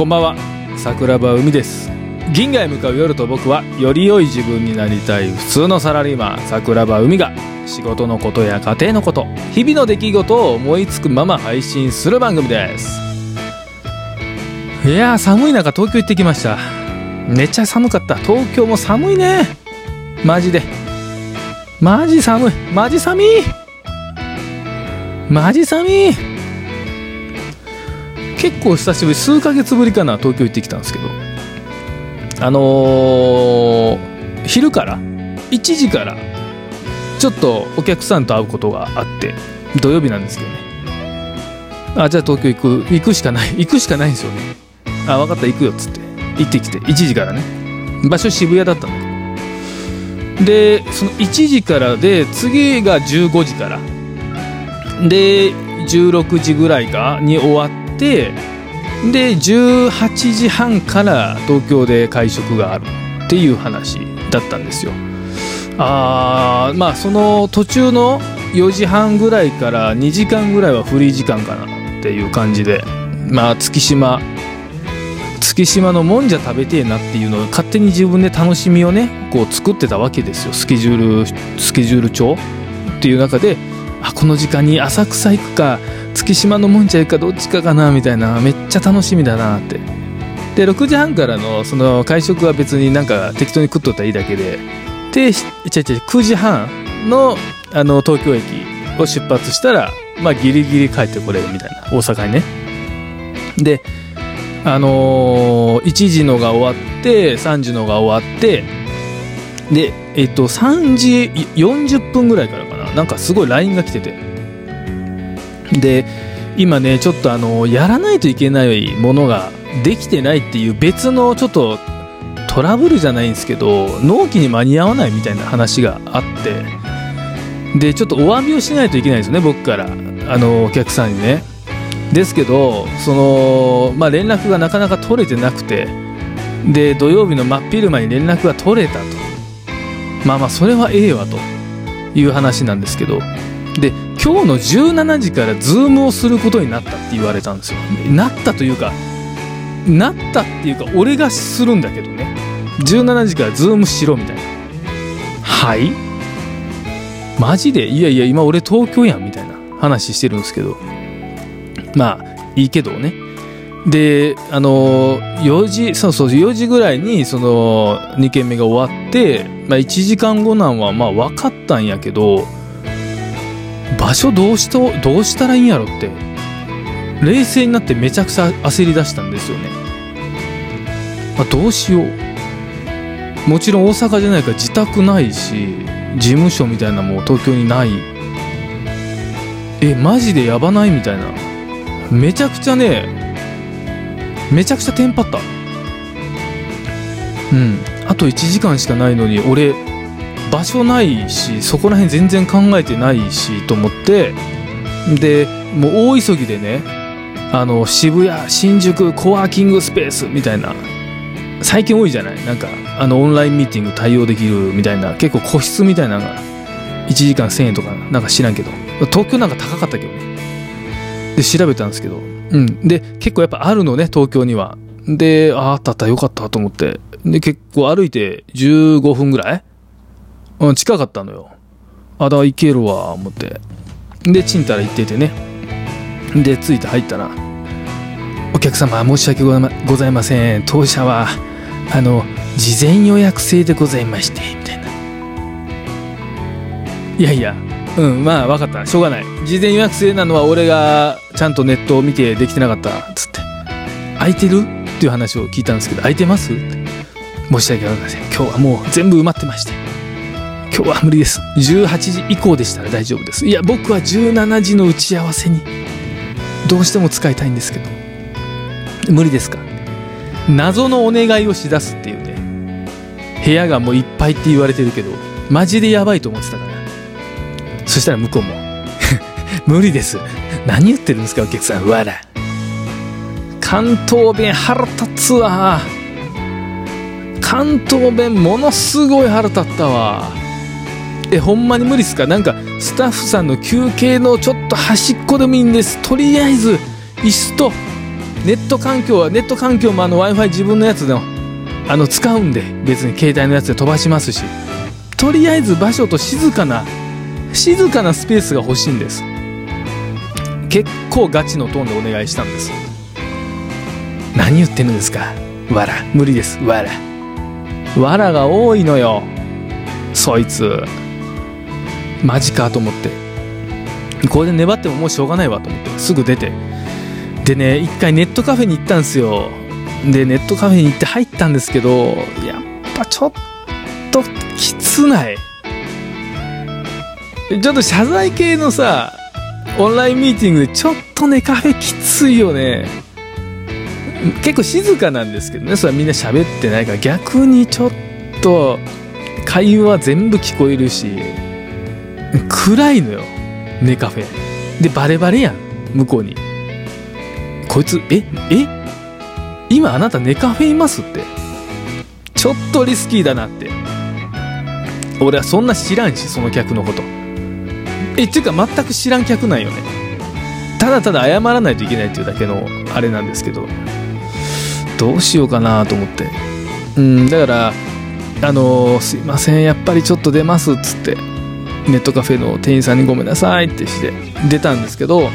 こんばんは。桜庭海です。銀河へ向かう夜と僕はより良い自分になりたい普通のサラリーマン桜庭海が仕事のことや家庭のこと日々の出来事を思いつくまま配信する番組です。いや寒い中東京行ってきました。めっちゃ寒かった。東京も寒いね。マジで。マジ寒い。マジ寒い。マジ寒い。結構久しぶり数ヶ月ぶりかな東京行ってきたんですけど。あのー、昼から1時からちょっとお客さんと会うことがあって土曜日なんですけどね。あじゃあ東京行く行くしかない 行くしかないんですよね。あ分かった行くよっつって。行ってきて1時からね。場所渋谷だったんだけどでその1時からで次が15時から。で16時ぐらいかに終わってで18時半から東京で会食があるっていう話だったんですよ。あーまあその途中の4時半ぐらいから2時間ぐらいはフリー時間かなっていう感じでまあ月島月島のもんじゃ食べてえなっていうのを勝手に自分で楽しみをねこう作ってたわけですよ。スケジュールスケジュール帳っていう中であこの時間に浅草行くか月島のもんじゃ行くかどっちかかなみたいなめっちゃ楽しみだなって。で6時半からのその会食は別になんか適当に食っとったらいいだけで。でちゃちゃ9時半のあの東京駅を出発したらまあギリギリ帰ってこれるみたいな大阪にね。であのー、1時のが終わって3時のが終わってでえっと3時40分ぐらいからなんかすごい LINE が来てて。で今ねちょっとあのやらないといけないものができてないっていう別のちょっとトラブルじゃないんですけど納期に間に合わないみたいな話があって。でちょっとお詫びをしないといけないですよね僕から。あのお客さんにね。ですけどその、まあ、連絡がなかなか取れてなくて。で土曜日の真っ昼間に連絡が取れたと。まあまあそれはええわと。いう話なんですけどで今日の17時から Zoom をすることになったって言われたんですよ。なったというかなったっていうか俺がするんだけどね。17時から Zoom しろみたいな。はい？マジで？いやいや今俺東京やんみたいな話してるんですけど。まあいいけどね。であの4時そうそう4時ぐらいにその2件目が終わって、まあ、1時間後なんはまあ分かったんやけど場所どうしとどうしたらいいんやろって冷静になってめちゃくちゃ焦り出したんですよね、まあ、どうしよう。もちろん大阪じゃないから自宅ないし事務所みたいなもう東京にない。えマジでやばない？みたいな。めちゃくちゃねめちゃくちゃテンパった。うん。あと1時間しかないのに俺場所ないしそこら辺全然考えてないしと思ってでもう大急ぎでねあの渋谷新宿コワーキングスペースみたいな最近多いじゃない？なんかあのオンラインミーティング対応できるみたいな結構個室みたいなのが1時間1000円とかなんか知らんけど。東京なんか高かったけどね。で調べたんですけどうんで結構やっぱあるのね東京にはでああったあったよかったと思ってで結構歩いて15分ぐらいうん、近かったのよ。あ、だ、行けるわ、思って。で、ちんたら行っててね。で、着いて入ったら、お客様、申し訳ございまございません。当社は、あの、事前予約制でございまして、みたいな。いやいや、うん、まあ、わかった。しょうがない。事前予約制なのは、俺がちゃんとネットを見てできてなかったっ、つって。空いてる？っていう話を聞いたんですけど、空いてます？って。申し訳ございません。今日はもう全部埋まってまして。今日は無理です18時以降でしたら大丈夫ですいや僕は17時の打ち合わせにどうしても使いたいんですけど無理ですか？謎のお願いをしだすっていうね部屋がもういっぱいって言われてるけどマジでやばいと思ってたからそしたら向こうも 無理です。何言ってるんですかお客さん。わら関東弁腹立つわ。関東弁ものすごい腹立ったわ。えほんまに無理っすか？なんかスタッフさんの休憩のちょっと端っこでもいいんです。とりあえず椅子とネット環境はネット環境もあの w i f i 自分のやつのあの使うんで。別に携帯のやつで飛ばしますし。とりあえず場所と静かな静かなスペースが欲しいんです。結構ガチのトーンでお願いしたんです。何言ってるんですか？わら。無理です。わら。わらが多いのよ。そいつ。マジかと思って。これで粘ってももうしょうがないわと思って。すぐ出て。でね一回ネットカフェに行ったんですよ。でネットカフェに行って入ったんですけどやっぱちょっときつない。ちょっと謝罪系のさオンラインミーティングでちょっとねカフェきついよね。結構静かなんですけどねそれはみんな喋ってないから。逆にちょっと会話全部聞こえるし暗いのよ。ネカフェ。でバレバレやん向こうに。こいつええ？今あなたネカフェいますって。ちょっとリスキーだなって。俺はそんな知らんしその客のこと。えっていうか全く知らん客なんよね。ただただ謝らないといけないっていうだけのあれなんですけど。どうしようかなと思って。うんだからあのー、すいませんやっぱりちょっと出ますっつってネットカフェの店員さんにごめんなさいってして出たんですけど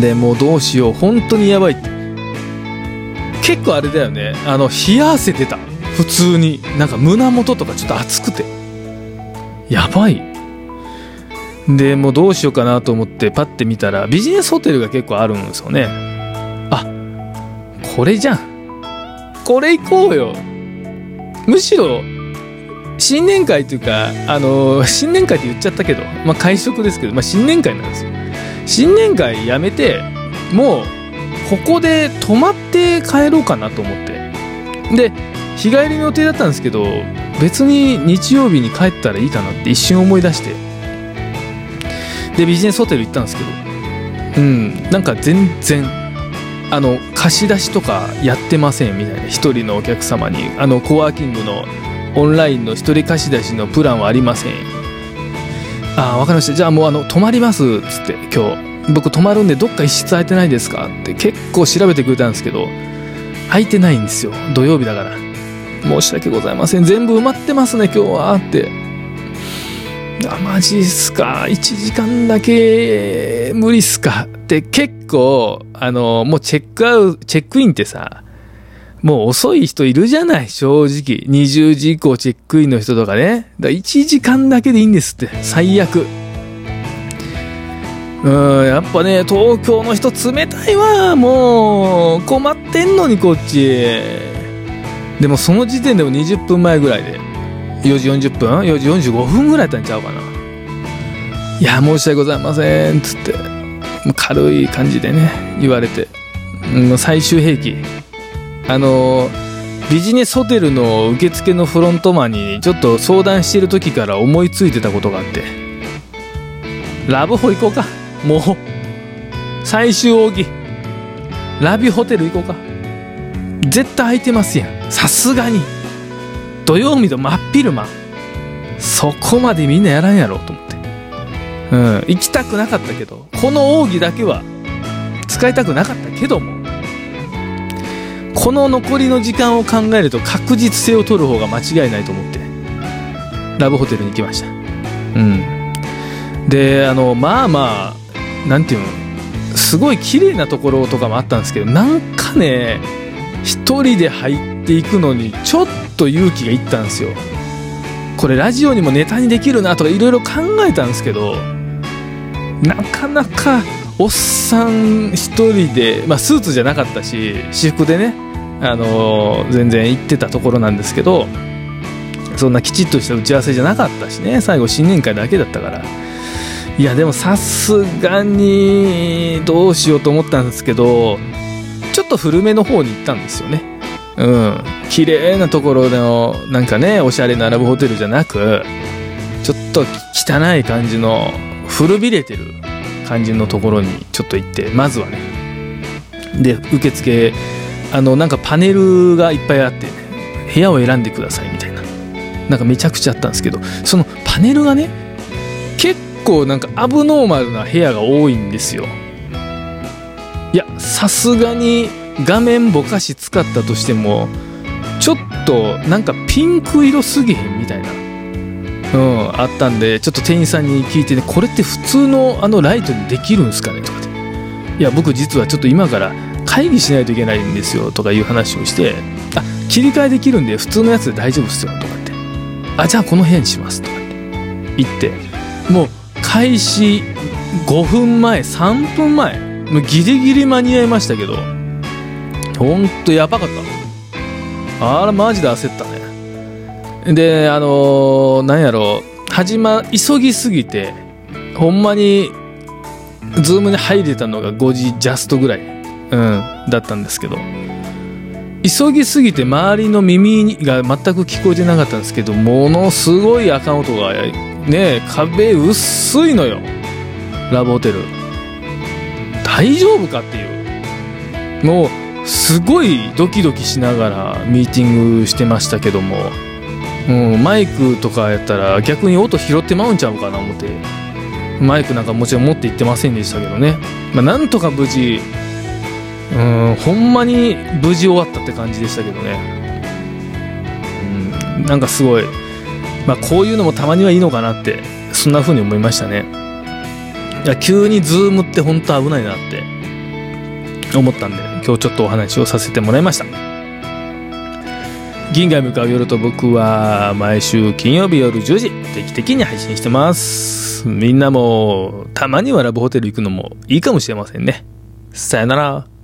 でもうどうしよう。本当にやばいって。結構あれだよね。あの冷や汗出た。普通に。なんか胸元とかちょっと熱くて。やばい。でもうどうしようかなと思ってパッて見たらビジネスホテルが結構あるんですよね。あこれじゃん。これ行こうよ。むしろ新年会というかあの新年会って言っちゃったけど、まあ、会食ですけど、まあ、新年会なんですよ。新年会やめてもうここで泊まって帰ろうかなと思って。で日帰りの予定だったんですけど別に日曜日に帰ったらいいかなって一瞬思い出して。でビジネスホテル行ったんですけどうん。なんか全然あの貸し出しとかやってませんみたいな一人のお客様に。あのコワーキングのオンラインの一人貸し出しのプランはありません。ああ分かりました。じゃあもうあの泊まりますっつって今日。僕泊まるんでどっか一室空いてないですかって結構調べてくれたんですけど空いてないんですよ。土曜日だから。申し訳ございません。全部埋まってますね今日はってあマジっすか。1時間だけ無理っすか。って結構あのもうチェックアウトチェックインってさもう遅い人いるじゃない。正直。20時以降チェックインの人とかね。だから1時間だけでいいんですって。最悪。うんやっぱね東京の人冷たいわ。もう困ってんのにこっち。でもその時点でも20分前ぐらいで。4時40分？4時45分ぐらいだったんちゃうかな。いや申し訳ございませんっつって。軽い感じでね言われて、うん、最終兵器。あのビジネスホテルの受付のフロントマンにちょっと相談してる時から思いついてたことがあって。ラブホ行こうか。もう。最終奥義。ラビホテル行こうか。絶対空いてますやん。さすがに。土曜日の真っ昼間そこまでみんなやらんやろと思って。うん行きたくなかったけどこの奥義だけは使いたくなかったけどもこの残りの時間を考えると確実性を取る方が間違いないと思ってラブホテルに行きました。うん。であのまあまあ何て言うのすごい綺麗なところとかもあったんですけどなんかね一人で入ってていくのにちょっと勇気がいったんですよ。これラジオにもネタにできるなとかいろいろ考えたんですけどなかなかおっさん一人で、まあ、スーツじゃなかったし私服でね、あのー、全然行ってたところなんですけどそんなきちっとした打ち合わせじゃなかったしね最後新年会だけだったから。いやでもさすがにどうしようと思ったんですけどちょっと古めの方に行ったんですよね。うん。綺麗なところのなんかねおしゃれなラブホテルじゃなくちょっと汚い感じの古びれてる感じのところにちょっと行ってまずはね。で受付あのなんかパネルがいっぱいあって、ね、部屋を選んでくださいみたいな。なんかめちゃくちゃあったんですけどそのパネルがね結構なんかアブノーマルな部屋が多いんですよ。いやさすがに画面ぼかし使ったとしてもちょっとなんかピンク色すぎへんみたいな。うんあったんでちょっと店員さんに聞いてねこれって普通のあのライトにできるんですかね？とかって。いや僕実はちょっと今から会議しないといけないんですよとかいう話をしてあ切り替えできるんで普通のやつで大丈夫っすよとかって。あじゃあこの部屋にしますとかって。言って。もう開始5分前3分前ギリギリ間に合いましたけどほんとやばかった。あらマジで焦ったね。であのー、なんやろ始ま急ぎすぎてほんまに Zoom に入れたのが5時ジャストぐらい、うん、だったんですけど。急ぎすぎて周りの耳が全く聞こえてなかったんですけどものすごい雨音がね壁薄いのよ。ラブホテル。大丈夫かっていう。もうすごいドキドキしながらミーティングしてましたけども、うん、マイクとかやったら逆に音拾ってまうんちゃうかな思って。マイクなんかもちろん持って行ってませんでしたけどね、まあ、なんとか無事。うんほんまに無事終わったって感じでしたけどね。うんなんかすごい。まあこういうのもたまにはいいのかなって。そんな風に思いましたね。いや急にズームって本当危ないなって。思ったんで今日ちょっとお話をさせてもらいました。銀河へ向かう夜と僕は毎週金曜日夜10時定期的に配信してます。みんなもたまにはラブホテル行くのもいいかもしれませんね。さよなら。